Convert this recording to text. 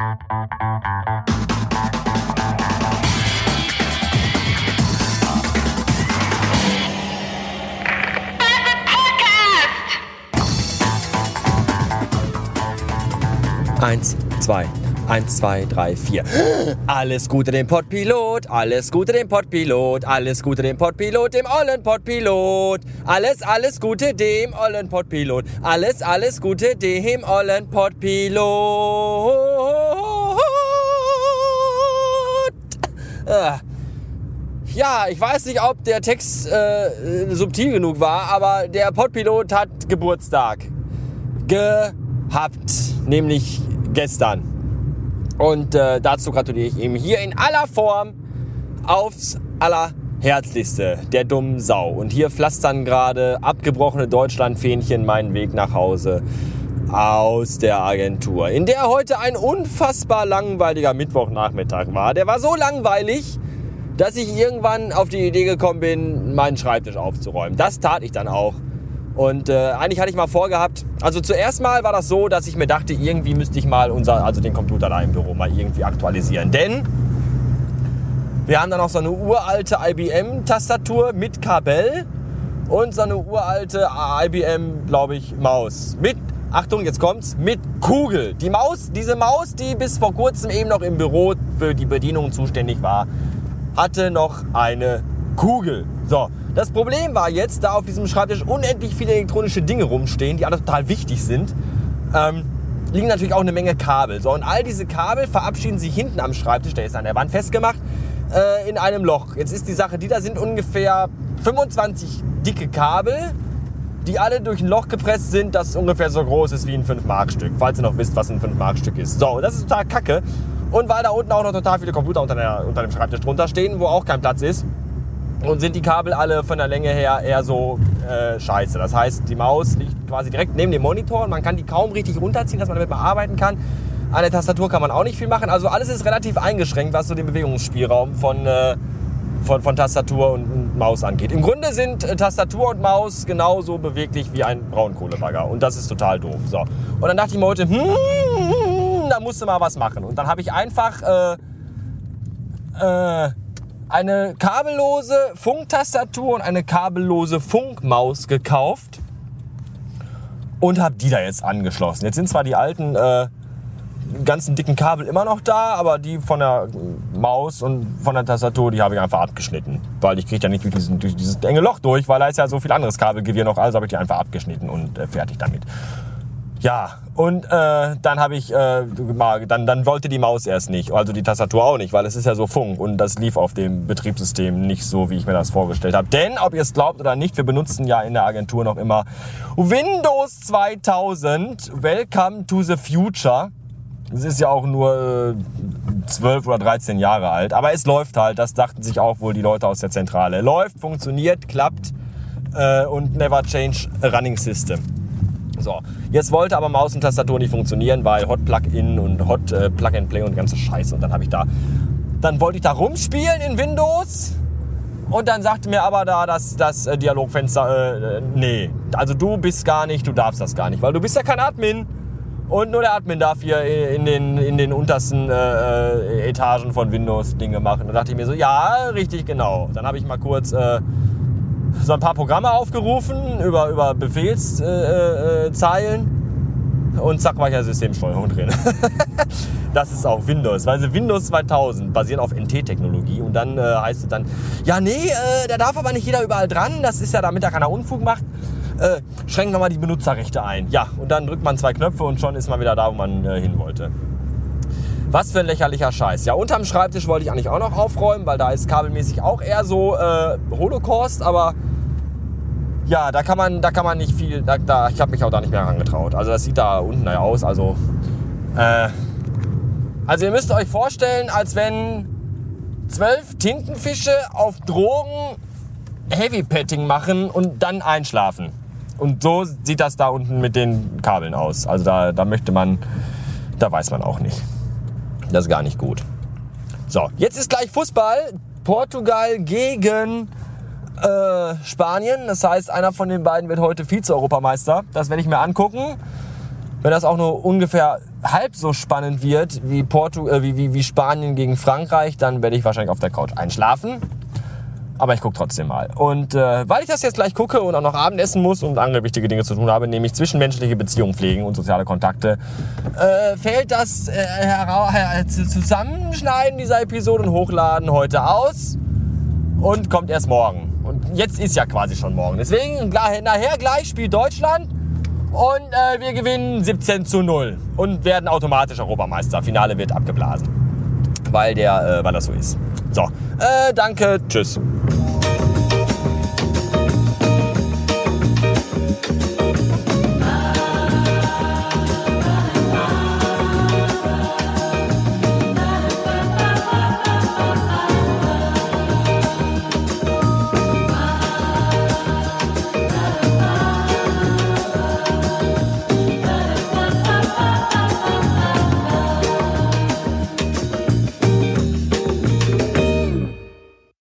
Eins, zwei, eins, zwei, drei, vier. Alles Gute dem Pottpilot, alles Gute dem Pottpilot, alles Gute dem Pottpilot, dem ollen Pottpilot. Alles, alles Gute dem ollen Pottpilot, alles, alles Gute dem ollen Pottpilot. Ah. Ja, ich weiß nicht, ob der Text äh, subtil genug war, aber der Pottpilot hat Geburtstag gehabt, nämlich gestern. Und äh, dazu gratuliere ich ihm hier in aller Form aufs allerherzlichste, der dummen Sau. Und hier pflastern gerade abgebrochene Deutschlandfähnchen meinen Weg nach Hause aus der Agentur, in der heute ein unfassbar langweiliger Mittwochnachmittag war. Der war so langweilig, dass ich irgendwann auf die Idee gekommen bin, meinen Schreibtisch aufzuräumen. Das tat ich dann auch. Und äh, eigentlich hatte ich mal vorgehabt, also zuerst mal war das so, dass ich mir dachte, irgendwie müsste ich mal unser, also den Computer da im Büro mal irgendwie aktualisieren. Denn wir haben da noch so eine uralte IBM-Tastatur mit Kabel und so eine uralte IBM, glaube ich, Maus. Mit, Achtung, jetzt kommt's, mit Kugel. Die Maus, diese Maus, die bis vor kurzem eben noch im Büro für die Bedienung zuständig war, hatte noch eine Kugel. So, das Problem war jetzt, da auf diesem Schreibtisch unendlich viele elektronische Dinge rumstehen, die alle total wichtig sind, ähm, liegen natürlich auch eine Menge Kabel. So, und all diese Kabel verabschieden sich hinten am Schreibtisch, der ist an der Wand festgemacht, äh, in einem Loch. Jetzt ist die Sache, die da sind ungefähr 25 dicke Kabel, die alle durch ein Loch gepresst sind, das ungefähr so groß ist wie ein 5-Mark-Stück, falls ihr noch wisst, was ein 5-Mark-Stück ist. So, das ist total kacke. Und weil da unten auch noch total viele Computer unter, der, unter dem Schreibtisch drunter stehen, wo auch kein Platz ist, und sind die Kabel alle von der Länge her eher so äh, scheiße. Das heißt, die Maus liegt quasi direkt neben dem Monitor und man kann die kaum richtig runterziehen, dass man damit mal arbeiten kann. An der Tastatur kann man auch nicht viel machen. Also alles ist relativ eingeschränkt, was so den Bewegungsspielraum von, äh, von, von Tastatur und Maus angeht. Im Grunde sind äh, Tastatur und Maus genauso beweglich wie ein Braunkohlebagger. Und das ist total doof. So. Und dann dachte ich mir heute, hm, da musste mal was machen. Und dann habe ich einfach äh, äh, eine kabellose Funktastatur und eine kabellose Funkmaus gekauft und habe die da jetzt angeschlossen. Jetzt sind zwar die alten äh, ganzen dicken Kabel immer noch da, aber die von der Maus und von der Tastatur, die habe ich einfach abgeschnitten. Weil ich kriege ja nicht durch, diesen, durch, dieses enge Loch durch, weil da ist ja so viel anderes Kabelgewirr noch, also habe ich die einfach abgeschnitten und äh, fertig damit. Ja, und äh, dann habe ich, äh, dann, dann wollte die Maus erst nicht, also die Tastatur auch nicht, weil es ist ja so Funk und das lief auf dem Betriebssystem nicht so, wie ich mir das vorgestellt habe. Denn, ob ihr es glaubt oder nicht, wir benutzen ja in der Agentur noch immer Windows 2000, Welcome to the Future. Es ist ja auch nur äh, 12 oder 13 Jahre alt, aber es läuft halt, das dachten sich auch wohl die Leute aus der Zentrale. Läuft, funktioniert, klappt äh, und never change running system. So, jetzt wollte aber Maus und Tastatur nicht funktionieren, weil Hot Plug-in und Hot äh, Plug-and-Play und ganze Scheiße. Und dann habe ich da, dann wollte ich da rumspielen in Windows. Und dann sagte mir aber da das, das äh, Dialogfenster, äh, nee, also du bist gar nicht, du darfst das gar nicht, weil du bist ja kein Admin. Und nur der Admin darf hier in den, in den untersten äh, äh Etagen von Windows Dinge machen. Da dachte ich mir so, ja, richtig genau. Dann habe ich mal kurz äh, so ein paar Programme aufgerufen über, über Befehlszeilen äh, äh, und zack war ich ja Systemsteuerung drin. das ist auch Windows, weil sie Windows 2000 basieren auf NT-Technologie und dann äh, heißt es dann, ja nee, äh, da darf aber nicht jeder überall dran, das ist ja damit er keiner Unfug macht. Äh, schränken wir mal die Benutzerrechte ein. Ja, und dann drückt man zwei Knöpfe und schon ist man wieder da, wo man äh, hin wollte. Was für ein lächerlicher Scheiß. Ja, unterm Schreibtisch wollte ich eigentlich auch noch aufräumen, weil da ist kabelmäßig auch eher so äh, Holocaust, aber ja, da kann man, da kann man nicht viel, da, da ich habe mich auch da nicht mehr herangetraut. Also das sieht da unten ja aus, also äh, also ihr müsst euch vorstellen, als wenn zwölf Tintenfische auf Drogen Heavy Petting machen und dann einschlafen. Und so sieht das da unten mit den Kabeln aus. Also da, da möchte man, da weiß man auch nicht. Das ist gar nicht gut. So, jetzt ist gleich Fußball. Portugal gegen äh, Spanien. Das heißt, einer von den beiden wird heute Vize-Europameister. Das werde ich mir angucken. Wenn das auch nur ungefähr halb so spannend wird wie, Portu äh, wie, wie, wie Spanien gegen Frankreich, dann werde ich wahrscheinlich auf der Couch einschlafen. Aber ich gucke trotzdem mal. Und äh, weil ich das jetzt gleich gucke und auch noch Abendessen muss und andere wichtige Dinge zu tun habe, nämlich zwischenmenschliche Beziehungen pflegen und soziale Kontakte, äh, fällt das äh, Zusammenschneiden dieser Episode und Hochladen heute aus und kommt erst morgen. Und jetzt ist ja quasi schon morgen. Deswegen nachher gleich spielt Deutschland und äh, wir gewinnen 17 zu 0 und werden automatisch Europameister. Finale wird abgeblasen, weil, der, äh, weil das so ist. So, äh, danke, tschüss.